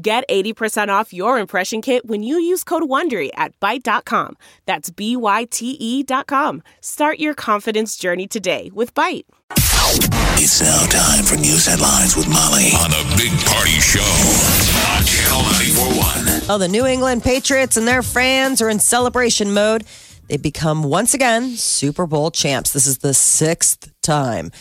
Get 80% off your impression kit when you use code WONDERY at Byte.com. That's B-Y-T-E dot com. Start your confidence journey today with Byte. It's now time for news headlines with Molly on a big party show on Channel 941. Oh, the New England Patriots and their fans are in celebration mode. They become once again Super Bowl champs. This is the sixth time.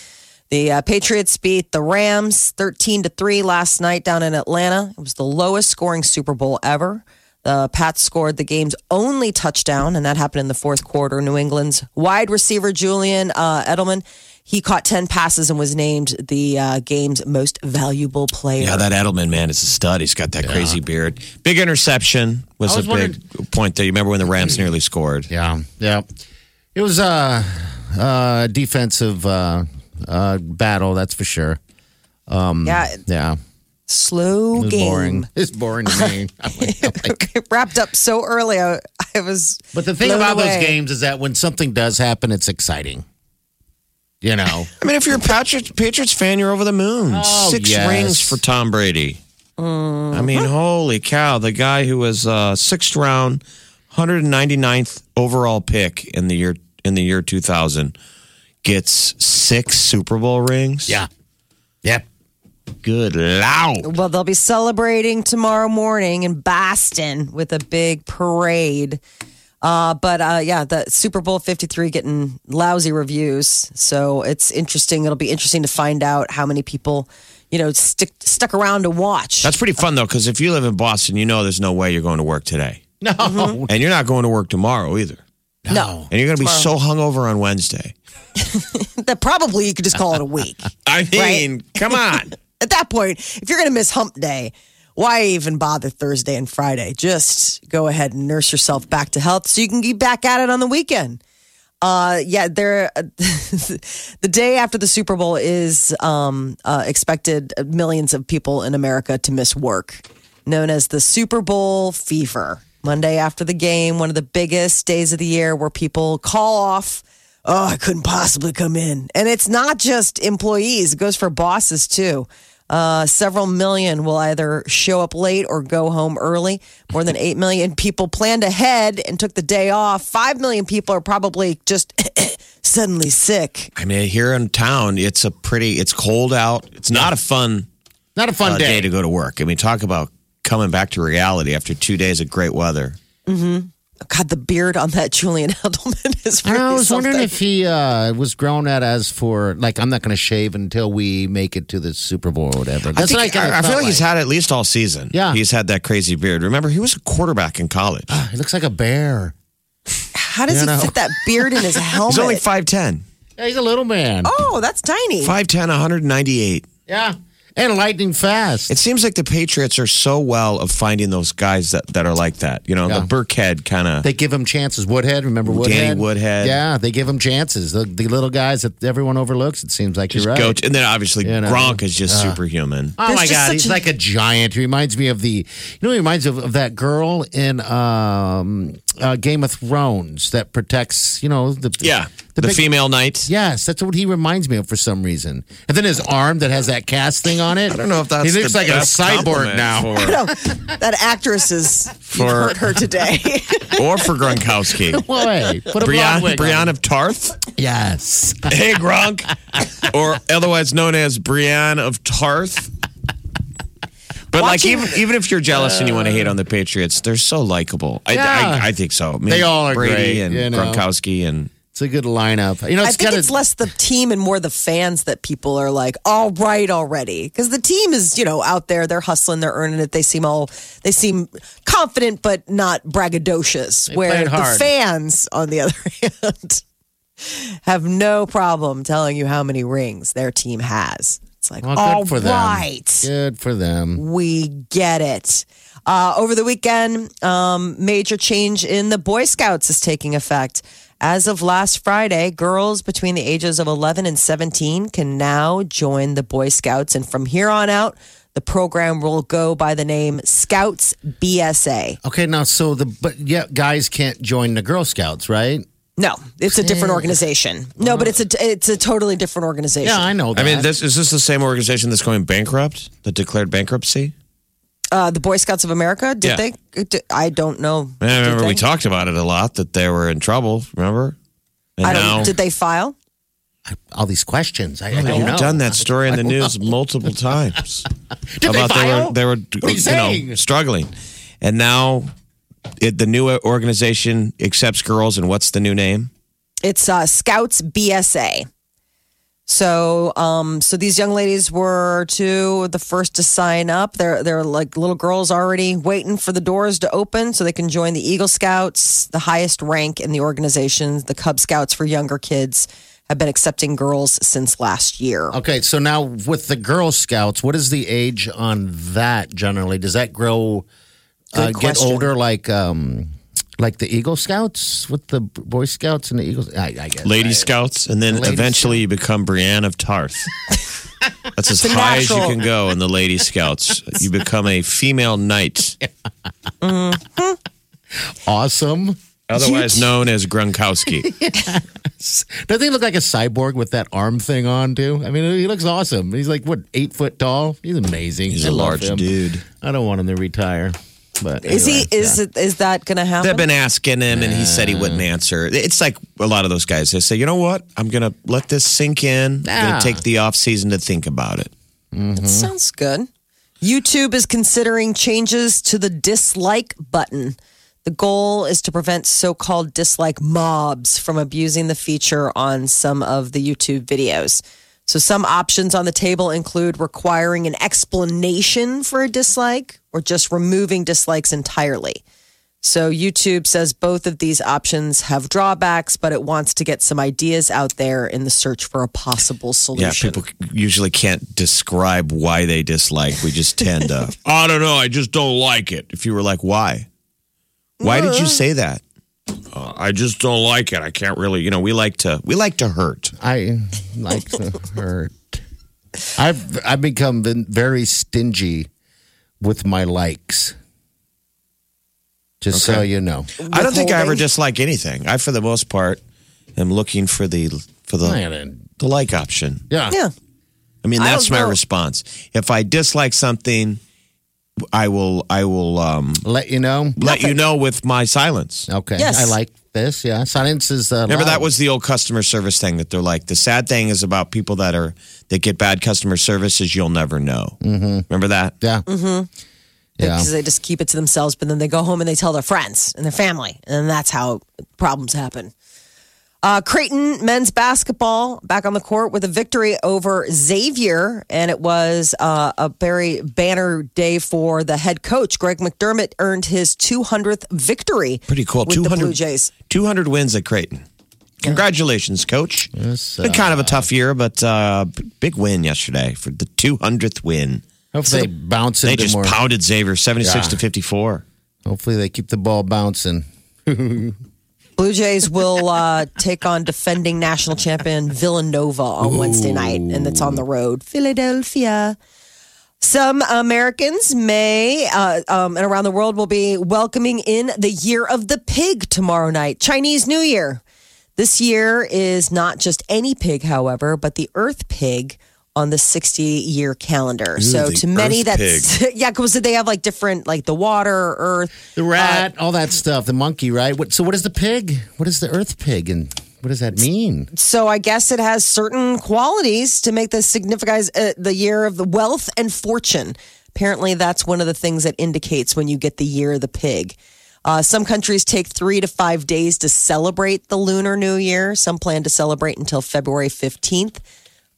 The uh, Patriots beat the Rams 13 to 3 last night down in Atlanta. It was the lowest scoring Super Bowl ever. The Pats scored the game's only touchdown, and that happened in the fourth quarter. New England's wide receiver Julian uh, Edelman, he caught 10 passes and was named the uh, game's most valuable player. Yeah, that Edelman man is a stud. He's got that crazy beard. Big interception was, was a big point there. You remember when the Rams nearly scored? Yeah, yeah. It was a, a defensive uh, battle, that's for sure. Um, yeah, Yeah, slow it was game. boring. It's boring to me. it wrapped up so early. I, I was. but the thing about away. those games is that when something does happen, it's exciting. You know, I mean, if you're a Patriots, Patriots fan, you're over the moon. Oh, Six yes. rings for Tom Brady. I mean, holy cow. The guy who was uh, sixth round, 199th overall pick in the year in the year 2000 gets six Super Bowl rings. yeah, yep. Good loud. Well, they'll be celebrating tomorrow morning in Boston with a big parade. Uh, but uh, yeah, the Super Bowl 53 getting lousy reviews. So it's interesting. It'll be interesting to find out how many people, you know, stick, stuck around to watch. That's pretty fun though, because if you live in Boston, you know there's no way you're going to work today, No, and you're not going to work tomorrow either. no. And you're going to be so hungover on Wednesday. That probably you could just call it a week. I mean, come on. At that point, if you're going to miss hump day, why even bother Thursday and Friday? Just go ahead and nurse yourself back to health so you can get back at it on the weekend. Uh, yeah, there. the day after the Super Bowl is um, uh, expected millions of people in America to miss work, known as the Super Bowl fever. Monday after the game, one of the biggest days of the year where people call off. Oh, I couldn't possibly come in, and it's not just employees; it goes for bosses too. Uh, several million will either show up late or go home early. More than 8 million people planned ahead and took the day off. 5 million people are probably just suddenly sick. I mean, here in town, it's a pretty. It's cold out. It's not a fun, not a fun uh, day. day to go to work. I mean, talk about coming back to reality after two days of great weather. God, the beard on that Julian Edelman is really I was wondering if he uh, was grown at as for like I'm not going to shave until we make it to the Super Bowl or whatever. I, think, what I, I, I feel felt like he's had at least all season. Yeah. he's had that crazy beard. Remember, he was a quarterback in college. He looks like a bear. How does You he know. fit that beard in his helmet? He's only five ten. Yeah, he's a little man. oh, that's tiny. 5'10", 198. Yeah, and lightning fast. It seems like the Patriots are so well of finding those guys that, that are like that. You know, Yeah. the Burkhead kind of. they give him chances. Woodhead, remember Woodhead? Danny Woodhead. Yeah, they give him chances. The, the little guys that everyone overlooks. It seems like Just you're right. go, and then obviously You know. Gronk is just superhuman. Oh There's my god, he's a- like a giant. He reminds me of the, you know, he reminds me of, of that girl in um, uh, Game of Thrones that protects, you know, the Yeah, the, big- female knight. Yes, that's what he reminds me of for some reason. And then his arm that has that cast thing on it. I don't know if that's he looks the like a cyborg now. for, that actress is For- you heard her today. or for Gronkowski. Boy, put a blonde Brian, Brian of Tarth. Yes. Hey, Gronk. or otherwise known as Brienne of Tarth. But like even even if you're jealous and you want to hate on the Patriots, they're so likable. I, Yeah. I, I think so. I mean, They all are Brady great, and you know. Gronkowski and It's a good lineup. You know, I it's think kind it's of less the team and more the fans that people are like, all right already. Because the team is, you know, out there, they're hustling, they're earning it. They seem all, they seem confident, but not braggadocious. where played the hard. fans, on the other hand, have no problem telling you how many rings their team has. It's like, Well, good all for them. Good for them. we get it. Uh, over the weekend, um, major change in the Boy Scouts is taking effect. As of last Friday, girls between the ages of 11 and 17 can now join the Boy Scouts. And from here on out, the program will go by the name Scouts BSA. Okay, now so the but yeah, guys can't join the Girl Scouts, right? No, it's a different organization. No, but it's a it's a totally different organization. Yeah, I know that. I mean, this is this the same organization that's going bankrupt that declared bankruptcy? uh, the Boy Scouts of America. Did Yeah. they? did- I don't know. I Did remember they? we talked about it a lot that they were in trouble. Remember? And I don't. now Did they file? all these questions. I, I don't We've know. done that story in the news multiple times Did they about file? they were they What were are you you know saying? struggling, and now it, the new organization accepts girls. And what's the new name? It's uh, Scouts BSA. So, um, so these young ladies were two of the first to sign up. They're they're like little girls already waiting for the doors to open so they can join the Eagle Scouts, the highest rank in the organization. The Cub Scouts for younger kids have been accepting girls since last year. Okay, so now with the Girl Scouts, what is the age on that generally? Does that grow uh, get question. older like um like the Eagle Scouts with the Boy Scouts and the Eagles? I, I guess. Lady I- Scouts, and then Lady eventually you become Brienne of Tarth. That's as It's a high as you natural- can go in the Lady Scouts. You become a female knight, Awesome. otherwise known as Grunkowski. Doesn't he look like a cyborg with that arm thing on too? I mean, he looks awesome. He's like what eight foot tall. He's amazing. He's I a love large him. dude. I don't want him to retire, but Is anyway, he? Is yeah. it? Is that going to happen? They've been asking him, and he said he wouldn't answer. It's like a lot of those guys. They say, "You know what? I'm going to let this sink in. I'm going to take the off season to think about it." Mm-hmm. Sounds good. YouTube is considering changes to the dislike button. The goal is to prevent so called dislike mobs from abusing the feature on some of the YouTube videos. So, some options on the table include requiring an explanation for a dislike or just removing dislikes entirely. So, YouTube says both of these options have drawbacks, but it wants to get some ideas out there in the search for a possible solution. Yeah, people usually can't describe why they dislike. We just tend to, I don't know, I just don't like it. If you were like, why? Why did you say that? Uh, I just don't like it. I can't really, you know, we like to we like to hurt. I like to hurt. I've I've become very stingy with my likes. Just so you know. I don't think I ever dislike anything. I, for the most part, am looking for the for the Man, the like option. Yeah. yeah. I mean, that's don't my know. response. If I dislike something, I will I will um, Let you know. let you know with my silence. Okay. Yes. I like this. Yeah. Silence is uh, Remember that was the old customer service thing that they're like. The sad thing is about people that are that get bad customer service is you'll never know. Mm-hmm. Remember that? Yeah. Mm-hmm. Yeah. because they just keep it to themselves, but then they go home and they tell their friends and their family, and that's how problems happen. Uh, Creighton men's basketball back on the court with a victory over Xavier, and it was uh, a very banner day for the head coach. Greg McDermott earned his 200th victory. Pretty cool. with the 200 Blue Jays. 200 wins at Creighton. Congratulations, coach. Yes, Been kind of a tough year, but uh, big win yesterday for the 200th win. Hopefully they bounce They just more. pounded Xavier 76 Yeah. to 54. Hopefully they keep the ball bouncing. Blue Jays will uh, take on defending national champion Villanova on Wednesday night, and it's on the road, Philadelphia. Some Americans may, uh, um, and around the world, will be welcoming in the Year of the Pig tomorrow night, Chinese New Year. This year is not just any pig, however, but the Earth Pig on the 60 year calendar. so to many, Earth that's yeah, because they have like different, like the water, Earth, The rat, all that stuff. The monkey, right? What, so what is the pig? What is the earth pig? And what does that mean? So I guess it has certain qualities to make this significant uh, the year of the wealth and fortune. Apparently, that's one of the things that indicates when you get the year of the pig. Uh, some countries take three to five days to celebrate the Lunar New Year. Some plan to celebrate until February 15th.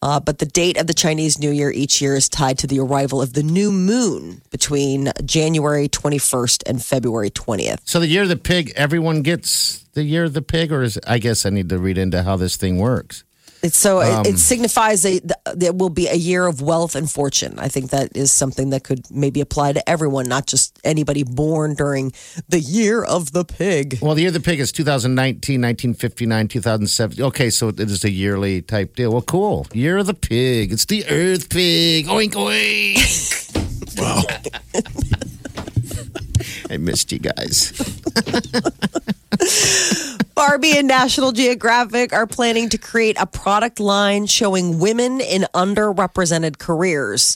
Uh, but the date of the Chinese New Year each year is tied to the arrival of the new moon between January 21st and February 20th. So the year of the pig, everyone gets the year of the pig, or is I guess I need to read into how this thing works. It's so Um, it, it signifies a th- there will be a year of wealth and fortune. I think that is something that could maybe apply to everyone, not just anybody born during the year of the pig. Well, the year of the pig is 2019, 1959, 2007. Okay, so it is a yearly type deal. Well, cool. Year of the pig. It's the Earth pig. Oink, oink. wow. I missed you guys. Barbie and National Geographic are planning to create a product line showing women in underrepresented careers.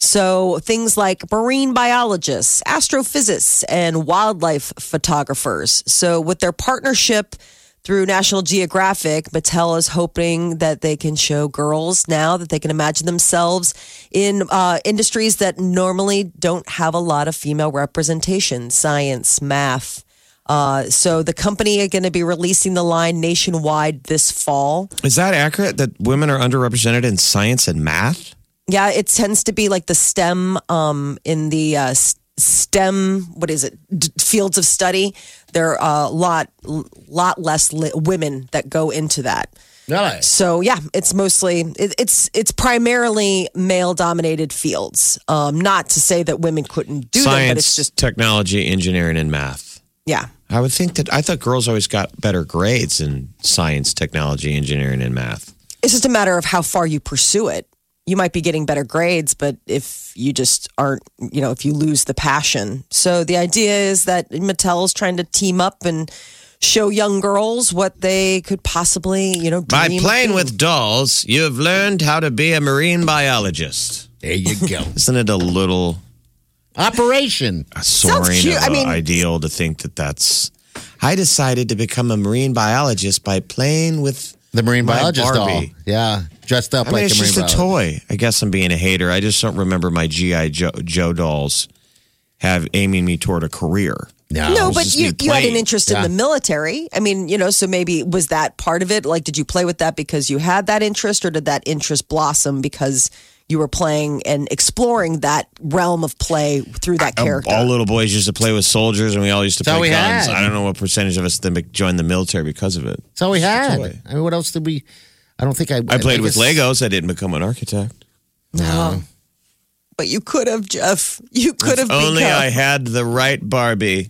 So things like marine biologists, astrophysicists, and wildlife photographers. So with their partnership through National Geographic, Mattel is hoping that they can show girls now that they can imagine themselves in uh, industries that normally don't have a lot of female representation, science, math. Uh, so the company are going to be releasing the line nationwide this fall. Is that accurate that women are underrepresented in science and math? Yeah, it tends to be like the STEM um, in the uh, STEM. What is it? D- fields of study. There are a lot, lot less li- women that go into that. Nice. So yeah, it's mostly it, it's it's primarily male dominated fields. Um, not to say that women couldn't do them, Science, but it's just technology, engineering, and math. Yeah. I would think that I thought girls always got better grades in science, technology, engineering, and math. It's just a matter of how far you pursue it. You might be getting better grades, but if you just aren't, you know, if you lose the passion. So the idea is that Mattel is trying to team up and show young girls what they could possibly, you know, By dream of playing being. with dolls, you have learned how to be a marine biologist. There you go. Isn't it a little Operation. soaring cute. I mean- ideal to think that that's. I decided to become a marine biologist by playing with The marine My biologist doll. Barbie. Yeah. Dressed up I mean, like it's a marine just a toy. I guess I'm being a hater. I just don't remember my GI Joe, Joe dolls have aiming me toward a career. No. No, but you, you had an interest Yeah. in the military. I mean, you know, so maybe was that part of it? Like, did you play with that because you had that interest, or did that interest blossom because you were playing and exploring that realm of play through that um, character? All little boys used to play with soldiers, and we all used to That's all play we guns. had. I don't know what percentage of us then joined the military because of it. That's all we had. toy. I mean, what else did we? I don't think I. I played with guess- Legos. I didn't become an architect. No. Uh-huh. But you could have, Jeff. You could have Only become. I had the right Barbie.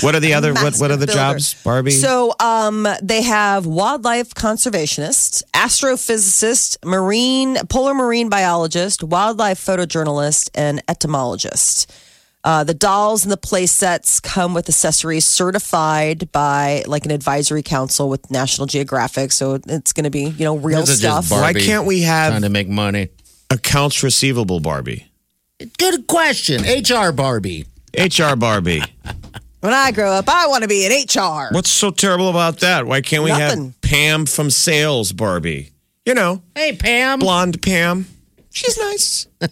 what are the other? What, what are the Massive builder. jobs, Barbie? So um, they have wildlife conservationist, astrophysicist, marine polar marine biologist, wildlife photojournalist, and entomologist. Uh, the dolls and the play sets come with accessories certified by like an advisory council with National Geographic. So it's going to be you know real Those are just stuff. Why Barbie can't we Trying have to make money. accounts receivable Barbie? Good question. HR Barbie. HR Barbie. when I grow up, I want to be an HR. What's so terrible about that? Why can't we Nothing. have Pam from sales Barbie? You know, Hey, Pam. blonde Pam. She's nice.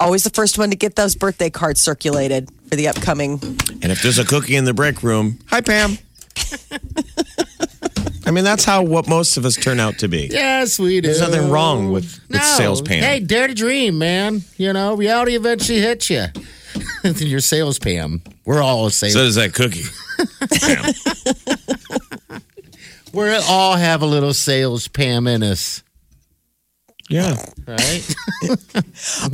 Always the first one to get those birthday cards circulated for the upcoming And if there's a cookie in the break room, hi Pam. I mean, that's how what most of us turn out to be. Yes, we do. There's nothing wrong with, with No. sales Pam. Hey, dare to dream, man. You know, reality eventually hits you. Your sales Pam. We're all a sales. so does that cookie. we all have a little sales Pam in us, Yeah. right?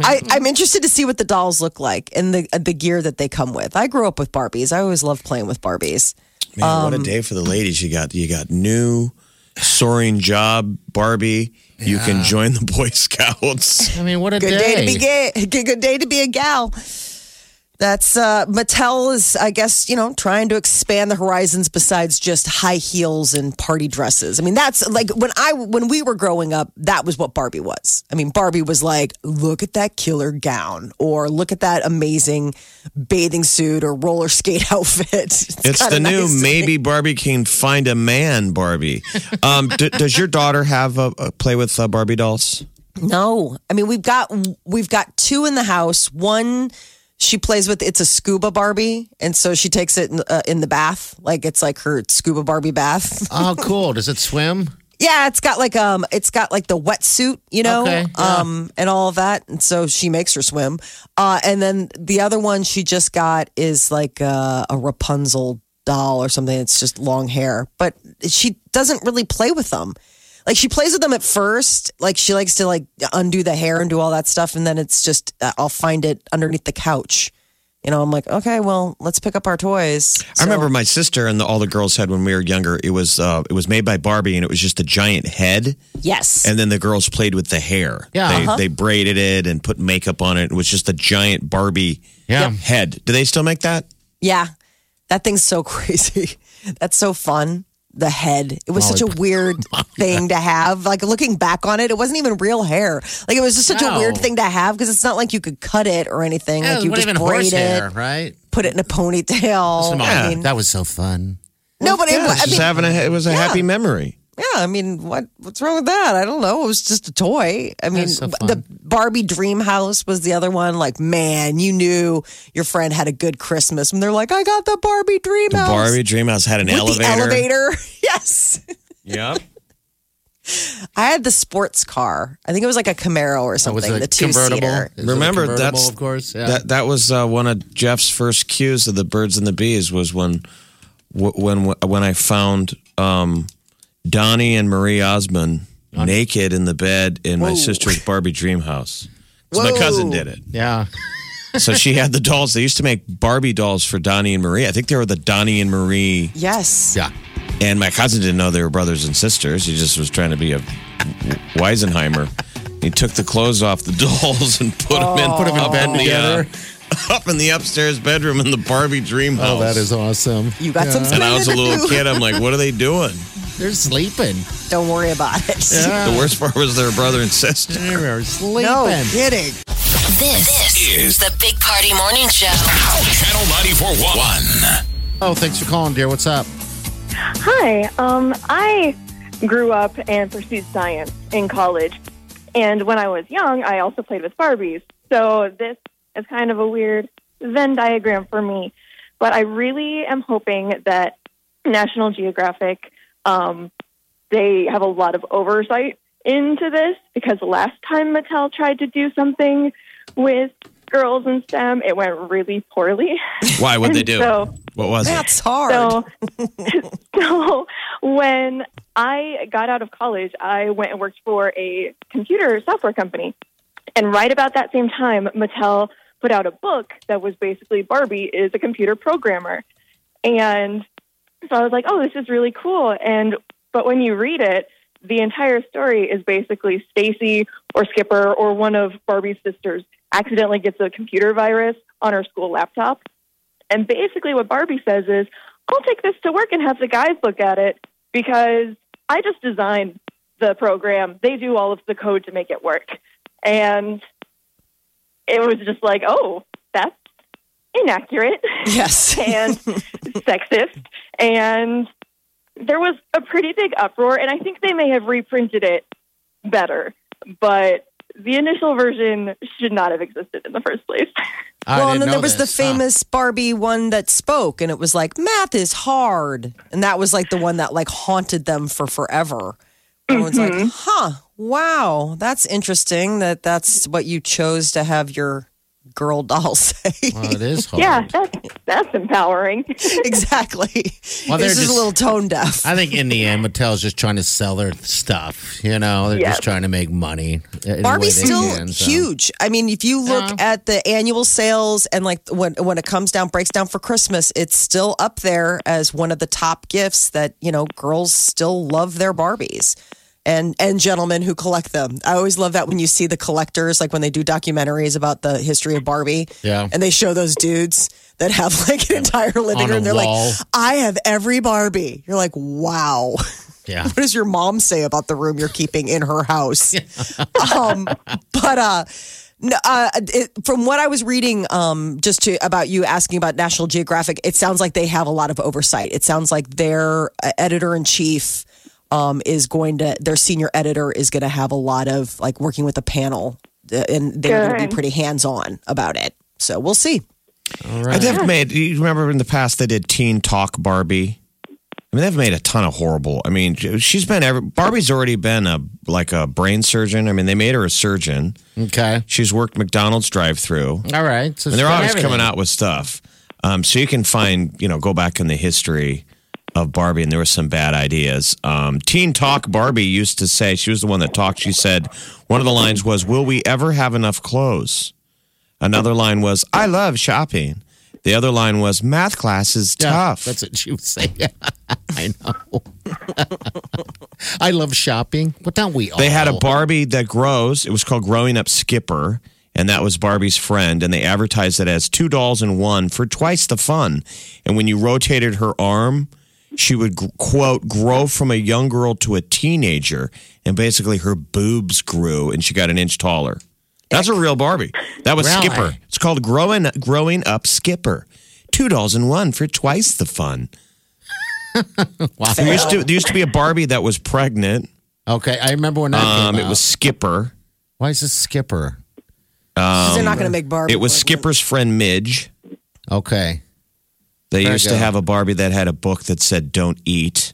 I, I'm interested to see what the dolls look like and the uh, the gear that they come with. I grew up with Barbies. I always loved playing with Barbies. Man, Um, what a day for the ladies. You got you got new soaring job Barbie. You can join the Boy Scouts. I mean, what a Good day. day to be gay. Good good day to be a gal. That's uh, Mattel is, I guess, you know, trying to expand the horizons besides just high heels and party dresses. I mean, that's like when I when we were growing up, that was what Barbie was. I mean, Barbie was like, look at that killer gown, or look at that amazing bathing suit or roller skate outfit. It's kinda the new nice to maybe Barbie can find a man Barbie. Um, d- does your daughter have a, a play with uh, Barbie dolls? No, I mean we've got we've got two in the house. One she plays with. It's a scuba Barbie, and so she takes it in, uh, in the bath, like it's like her scuba Barbie bath. Oh, cool. Does it swim? yeah, it's got like um, it's got like the wetsuit, you know, Okay, yeah. um, and all of that. And so she makes her swim. Uh, and then the other one she just got is like uh, a Rapunzel doll or something. It's just long hair, but she doesn't really play with them. Like she plays with them at first, like she likes to like undo the hair and do all that stuff, and then it's just uh, I'll find it underneath the couch. You know, I'm like, okay, well, let's pick up our toys. I remember my sister and the, all the girls had when we were younger. It was uh, it was made by Barbie, and it was just a giant head. Yes. And then the girls played with the hair. Yeah. they, Uh-huh. they braided it and put makeup on it. It was just a giant Barbie Yeah. head. Do they still make that? Yeah, that thing's so crazy. That's so fun. The head. It was Oh, such a weird thing to have. Like looking back on it, it wasn't even real hair. Like it was just such a weird thing to have because it's not like you could cut it or anything. Yeah, like you what just even braid horsehair, it, right? put it in a ponytail. Come on, I mean, that was so fun. no, but it, Yeah, wa- it's I just mean, having a, it was a Yeah. happy memory. Yeah. I mean, what what's wrong with that? I don't know. It was just a toy. I mean, so the Barbie Dream House was the other one. Like, man, you knew your friend had a good Christmas when they're like, "I got the Barbie Dream The House." Barbie Dream House had an with elevator. the elevator. yes. Yep. I had the sports car. I think it was like a Camaro or That was something. a the two convertible. seater. It a Remember, convertible, that's- of course. Yeah. That that was uh, one of Jeff's first cues of the birds and the bees was when when when I found um, Donnie and Marie Osmond naked in the bed in my sister's Barbie dream house. 'Cause my Whoa. cousin did it. yeah. So she had the dolls. They used to make Barbie dolls for Donnie and Marie. I think they were the Donnie and Marie. Yes. Yeah. And my cousin didn't know they were brothers and sisters. He just was trying to be a Weisenheimer. He took the clothes off the dolls and put them in, oh. uh, put them in up bed the, together. up in the upstairs bedroom in the Barbie dream house. Oh, that is awesome. You got some And I was a little kid. I'm like, what are they doing? They're sleeping. Don't worry about it. Yeah. The worst part was their brother and sister. They're sleeping. No kidding. is This, is the Big Party Morning Show. Channel 94.1. Oh, thanks for calling, dear. What's up? Hi. Um, I grew up and pursued science in college. And when I was young, I also played with Barbies. So this is kind of a weird Venn diagram for me. But I really am hoping that National Geographic, um, they have a lot of oversight into this because last time Mattel tried to do something with girls in STEM, it went really poorly. Why? What'd they do? So what was it? That's hard. so, so when I got out of college, I went and worked for a computer software company. And right about that same time, Mattel put out a book that was basically Barbie is a computer programmer. And so I was like, oh, this is really cool. And but when you read it, the entire story is basically Stacy or Skipper or one of Barbie's sisters accidentally gets a computer virus on her school laptop. And basically, what Barbie says is, I'll take this to work and have the guys look at it because I just designed the program. They do all of the code to make it work. And it was just like, oh, that's inaccurate yes. and sexist. And there was a pretty big uproar. And I think they may have reprinted it better. But the initial version should not have existed in the first place. I well, didn't and then there was this. the Huh. famous Barbie one that spoke, and it was like math is hard, and that was like the one that like haunted them for forever. Everyone's Mm-hmm. like, "Huh, wow, that's interesting. That that's what you chose to have your girl doll say." Well, it is hard. Yeah, that's, that's empowering. exactly. Well, they're this is just- a little tone deaf. I think in the end, Mattel's just trying to sell their stuff. You know, they're Yeah. just trying to make money. Barbie's still can, so. huge. I mean, if you look Yeah. at the annual sales and like when when it comes down breaks down for Christmas, it's still up there as one of the top gifts that, you know, girls still love their Barbies. And and gentlemen who collect them. I always love that when you see the collectors like when they do documentaries about the history of Barbie. Yeah. And they show those dudes that have like an entire living room. They're wall. like, I have every Barbie. You're like, wow. Yeah. What does your mom say about the room you're keeping in her house? um, but uh, no, uh, it, from what I was reading, um, just to about you asking about National Geographic, it sounds like they have a lot of oversight. It sounds like their uh, editor in chief um, is going to, their senior editor is going to have a lot of like working with a panel, uh, and they're going to be pretty hands on about it. So we'll see. I they've made. You remember in the past they did Teen Talk Barbie. I mean, they've made a ton of horrible. I mean, she's been every, Barbie's already been a like a brain surgeon. I mean, they made her a surgeon. Okay. She's worked McDonald's drive-through. All right. So And they're always everything. coming out with stuff. Um, so you can find, you know, go back in the history of Barbie, and there were some bad ideas. Um, Teen Talk Barbie used to say, she was the one that talked. She said, one of the lines was, Will we ever have enough clothes? Another line was, I love shopping. The other line was, math class is Yeah, tough. That's what she was saying. I know. I love shopping, but don't we all? They had a Barbie that grows. It was called Growing Up Skipper, and that was Barbie's friend. And they advertised it as two dolls in one for twice the fun. And when you rotated her arm, she would quote grow from a young girl to a teenager, and basically her boobs grew, and she got an inch taller. That's a real Barbie. That was Really? Skipper. It's called Growing Growing Up Skipper. Two dolls in one for twice the fun. Wow. There used to there used to be a Barbie that was pregnant. Okay, I remember when that Um, came it out. was Skipper. Why is this Skipper? 'Cause they're not going to make Barbie. It was pregnant. Skipper's friend Midge. Okay. They Very used to have a Barbie that had a book that said "Don't eat,"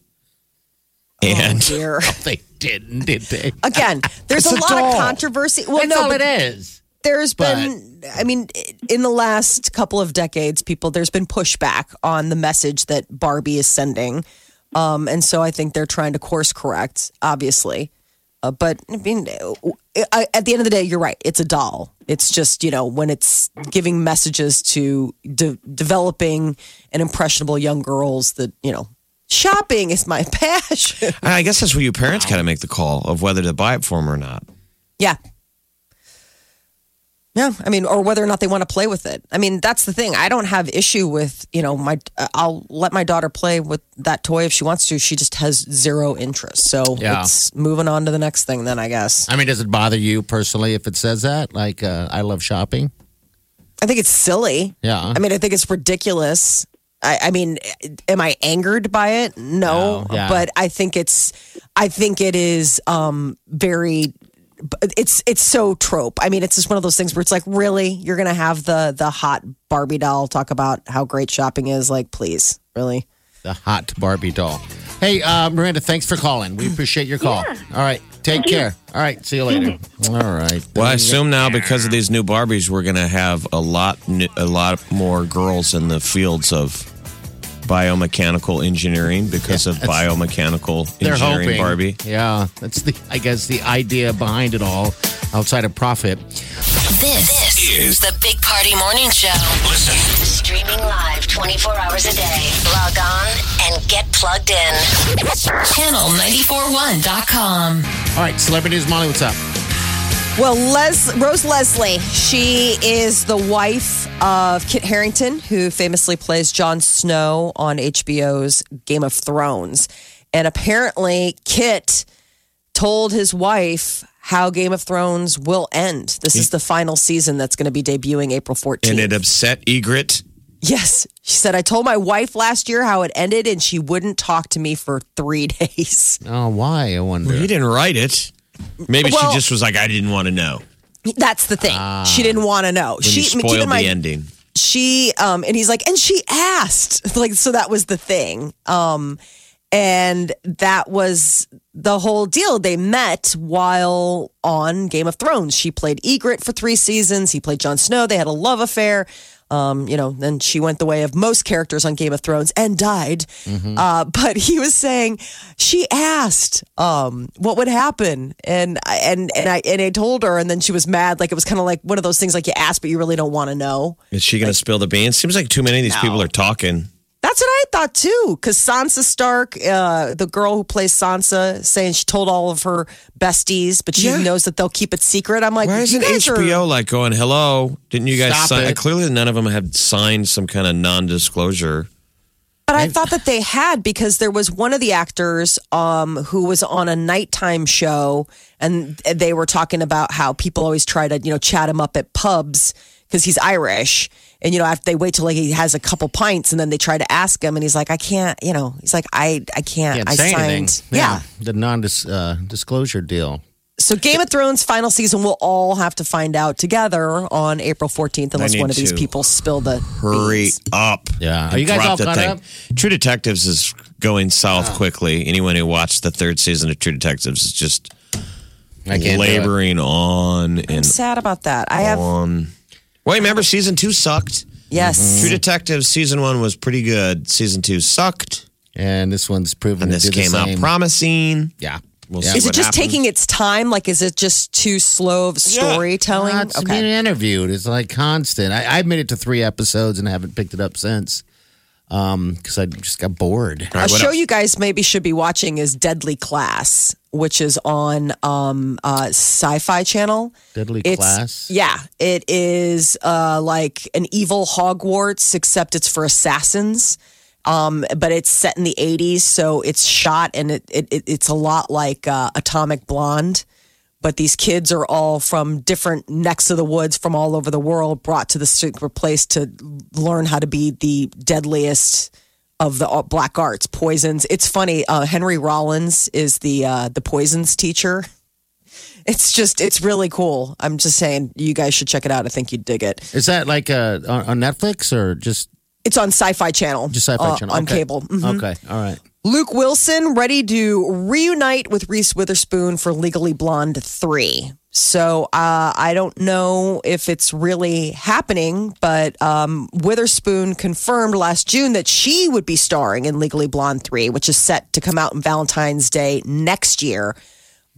and Oh, dear. They didn't, did they? Again, there's a a lot doll. of controversy. Well, That's no, all it is. there's But- been i mean in the last couple of decades people there's been pushback on the message that barbie is sending um, and so i think they're trying to course correct obviously uh, but i mean uh, at the end of the day you're right it's a doll it's just you know when it's giving messages to de- developing and impressionable young girls that you know shopping is my passion I guess that's where you parents kind of make the call of whether to buy it for them or not. Yeah. Yeah, I mean, or whether or not they want to play with it. I mean, that's the thing. I don't have issue with, you know, my. I'll let my daughter play with that toy if she wants to. She just has zero interest. So Yeah. it's moving on to the next thing. Then I guess. I mean, does it bother you personally if it says that? Like, uh, I love shopping. I think it's silly. Yeah. I mean, I think it's ridiculous. I, I mean, am I angered by it? No, No, yeah. but I think it's. I think it is um, very. It's it's so trope. I mean, it's just one of those things where it's like, really, you're gonna have the the hot Barbie doll talk about how great shopping is? Like, please, really? The hot Barbie doll. Hey, uh, Miranda, thanks for calling. We appreciate your call. All right. Take care. All right. See you later. All right. Well, I assume now because of these new Barbies, we're going to have a lot, a lot more girls in the fields of biomechanical engineering because of biomechanical They're engineering hoping. Barbie. Yeah. That's the, I guess, the idea behind it all outside of profit. This, this is the Big Party Morning Show. Listen. Streaming live 24 hours a day. Log on and get plugged in. Channel941.com. All right. Celebrity News Molly, what's up? Well, Les Rose Leslie, she is the wife of Kit Harington, who famously plays Jon Snow on HBO's Game of Thrones. And apparently, Kit told his wife how Game of Thrones will end. This is the final season that's going to be debuting April 14th. And it upset Ygritte. yes. She said, I told my wife last year how it ended, and she wouldn't talk to me for three days. Oh, why? I wonder. He didn't write it. Maybe Well- she just was like, I didn't want to know. That's the thing. she didn't want to know. She keep spoiled in mind, the ending. she um and he's like and she asked like so that was the thing um and that was the whole deal they met while on game of thrones she played Ygritte for three seasons he played Jon snow they had a love affair um, you know, then she went the way of most characters on Game of Thrones and died. Uh, but he was saying she asked um, what would happen, and and and I and I told her, and then she was mad. Like it was kind of like one of those things, like you ask, but you really don't want to know. Is she going to spill the beans? Seems like too many of these people are talking. That's what I thought too. Because Sansa Stark, uh, the girl who plays Sansa, saying she told all of her besties, but she Yeah. knows that they'll keep it secret. I'm like, Why isn't guys are- HBO like going, hello? Didn't you guys Stop sign? it. Clearly, none of them had signed some kind of non disclosure. But I thought that they had because there was one of the actors um, who was on a nighttime show, and they were talking about how people always try to, you know, chat him up at pubs because he's Irish, and you know, after they wait till like he has a couple pints, and then they try to ask him, and he's like, I can't, you know, he's like, I, I can't, Can't I say signed, anything. yeah. The non uh, disclosure deal. So Game of Thrones final season, we'll all have to find out together on April 14th, unless one of these people spill the Hurry beans. up. Yeah. and Are you guys drop all caught thing. up? True Detectives is going south quickly. Anyone who watched the third season of True Detectives is just I can't laboring on I'm sad about that. I have on. Well, remember season two sucked. Yes. Mm-hmm. True Detective season one was pretty good. Season two sucked, And this one's proven and to this do the came out same. promising. Yeah. We'll Yeah. see Is it what just happens. taking its time? Like, is it just too slow of storytelling? Well, it's being interviewed. It's like constant. I, I made it to three episodes and haven't picked it up since because I just got bored. All right, a show else? you guys maybe should be watching is Deadly Class, which is on um, uh, Sci-Fi Channel. Deadly It's- Class? Yeah, it is uh, like an evil Hogwarts, except it's for assassins. Um, but it's set in the 80s, so it's shot and it, it, it it's a lot like uh, Atomic Blonde. But these kids are all from different necks of the woods from all over the world, brought to the secret place to learn how to be the deadliest of the uh, black arts, poisons. It's funny. Uh, Henry Rollins is the uh, the poisons teacher. It's just, it's really cool. I'm just saying, you guys should check it out. I think you'd dig it. Is that like uh, on, Netflix or just It's on Sci-Fi Channel, just Sci-Fi uh, Channel on Okay. cable. Mhm. Okay, all right. Luke Wilson ready to reunite with Reese Witherspoon for Legally Blonde 3. So uh, I don't know if it's really happening, but um, Witherspoon confirmed last June that she would be starring in Legally Blonde 3, which is set to come out on Valentine's Day next year.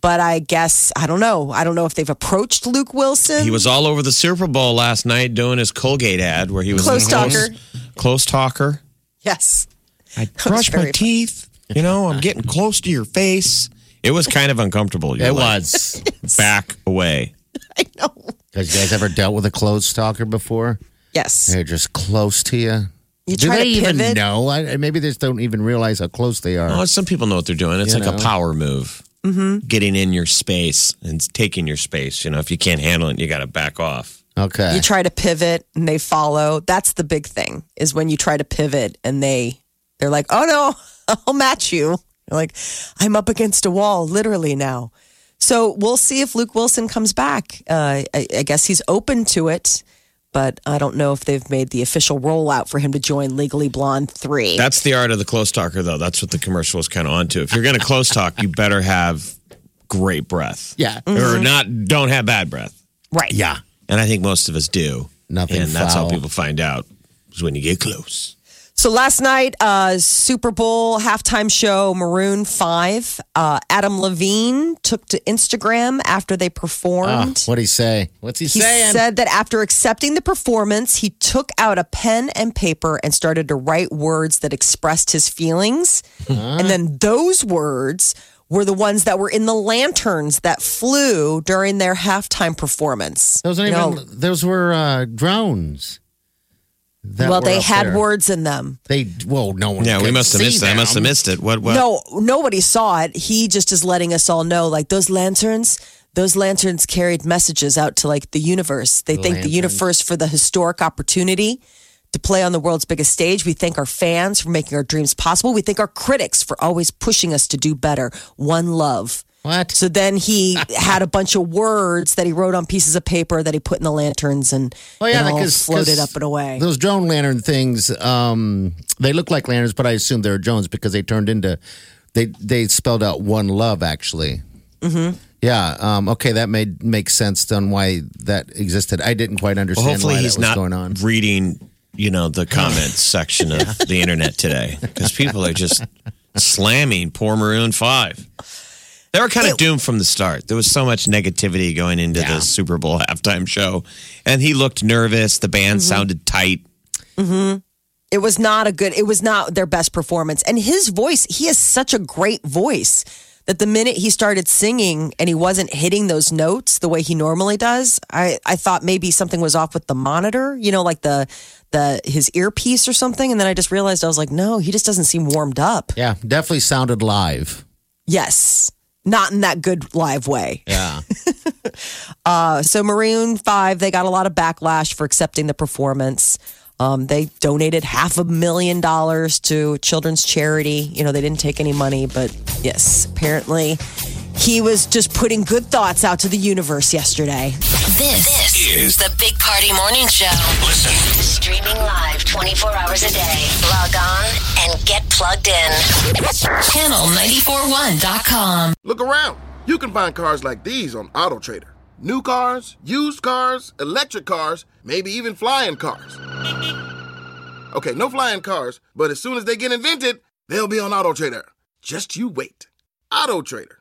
But I guess, I don't know. I don't know if they've approached Luke Wilson. He was all over the Super Bowl last night doing his Colgate ad where he was Close talker. Close talker. Yes. I brush my very teeth. You know, I'm getting close to your face. It was kind of uncomfortable. You're It like, was. back away. I know. Has you guys ever dealt with a clothes stalker before? Yes. They're just close to you. You Do try they to even pivot. know? I, maybe they just don't even realize how close they are. Oh, some people know what they're doing. It's You like a know. power move. Mm-hmm. Getting in your space and taking your space. You know, if you can't handle it, you got to back off. okay. You try to pivot and they follow. That's the big thing is when you try to pivot and they they're like, "Oh no, I'll match you." You're like, "I'm up against a wall literally now." So we'll see if Luke Wilson comes back. Uh, I, I guess he's open to it, but I don't know if they've made the official rollout for him to join Legally Blonde three. That's the art of the close talker, though. That's what the commercial is kind of onto. If you're going to close talk, you better have great breath. Yeah. Or not, don't have bad breath. right. yeah. And I think most of us do. Nothing And that's how people find out is when you get close. So last night, uh, Super Bowl halftime show, Maroon Five. Uh, Adam Levine took to Instagram after they Oh, performed. what'd he say? What's he, He saying? He said that after accepting the performance, he took out a pen and paper and started to write words that expressed his feelings. And then those words were the ones that were in the lanterns that flew during their halftime performance. those aren't You know, even. Those were uh, drones. That well, they had there. words in them. They well, no one. Yeah, we must have see missed it. I must have missed it. What? what? No, nobody saw it. He just is letting us all know like those lanterns, those lanterns carried messages out to like the universe. They thank the universe for the historic opportunity to play on the world's biggest stage. We thank our fans for making our dreams possible. We thank our critics for always pushing us to do better. One love. What? So then he had a bunch of words that he wrote on pieces of paper that he put in the lanterns and Oh yeah, it all because floated 'cause up and away. Those drone lantern things, um, they look like lanterns, but I assume they're drones because they turned into they they spelled out one love actually. Mm-hmm. Yeah. Um, okay, that made makes sense on why that existed. I didn't quite Well, understand hopefully why he's that was not going on. reading, you know, the comments section of the internet today because people are just slamming poor Maroon Five. They were kind of doomed from the start. There was so much negativity going into Yeah. the Super Bowl halftime show, and he looked nervous. The band Mm-hmm. sounded tight. It was not a good, it was not their best performance. And his voice, he has such a great voice that the minute he started singing and he wasn't hitting those notes the way he normally does, I, I thought maybe something was off with the monitor, you know, like the, the, his earpiece or something. And then I just realized I was like, no, he just doesn't seem warmed up. Yeah, definitely sounded live. Yes. Not in that good live way. Yeah. Uh, so Maroon Five, they got a lot of backlash for accepting the performance. Um, they donated half a million dollars to children's charity. You know, they didn't take any money, but yes, apparently he was just putting good thoughts out to the universe yesterday. This, this is the Big Party Morning Show. Listen. Streaming live 24 hours a day. Log on and get plugged in. Channel941.com. Look around. You can find cars like these on AutoTrader. New cars, used cars, electric cars, maybe even flying cars. Okay, no flying cars, but as soon as they get invented, they'll be on AutoTrader. Just you wait. AutoTrader.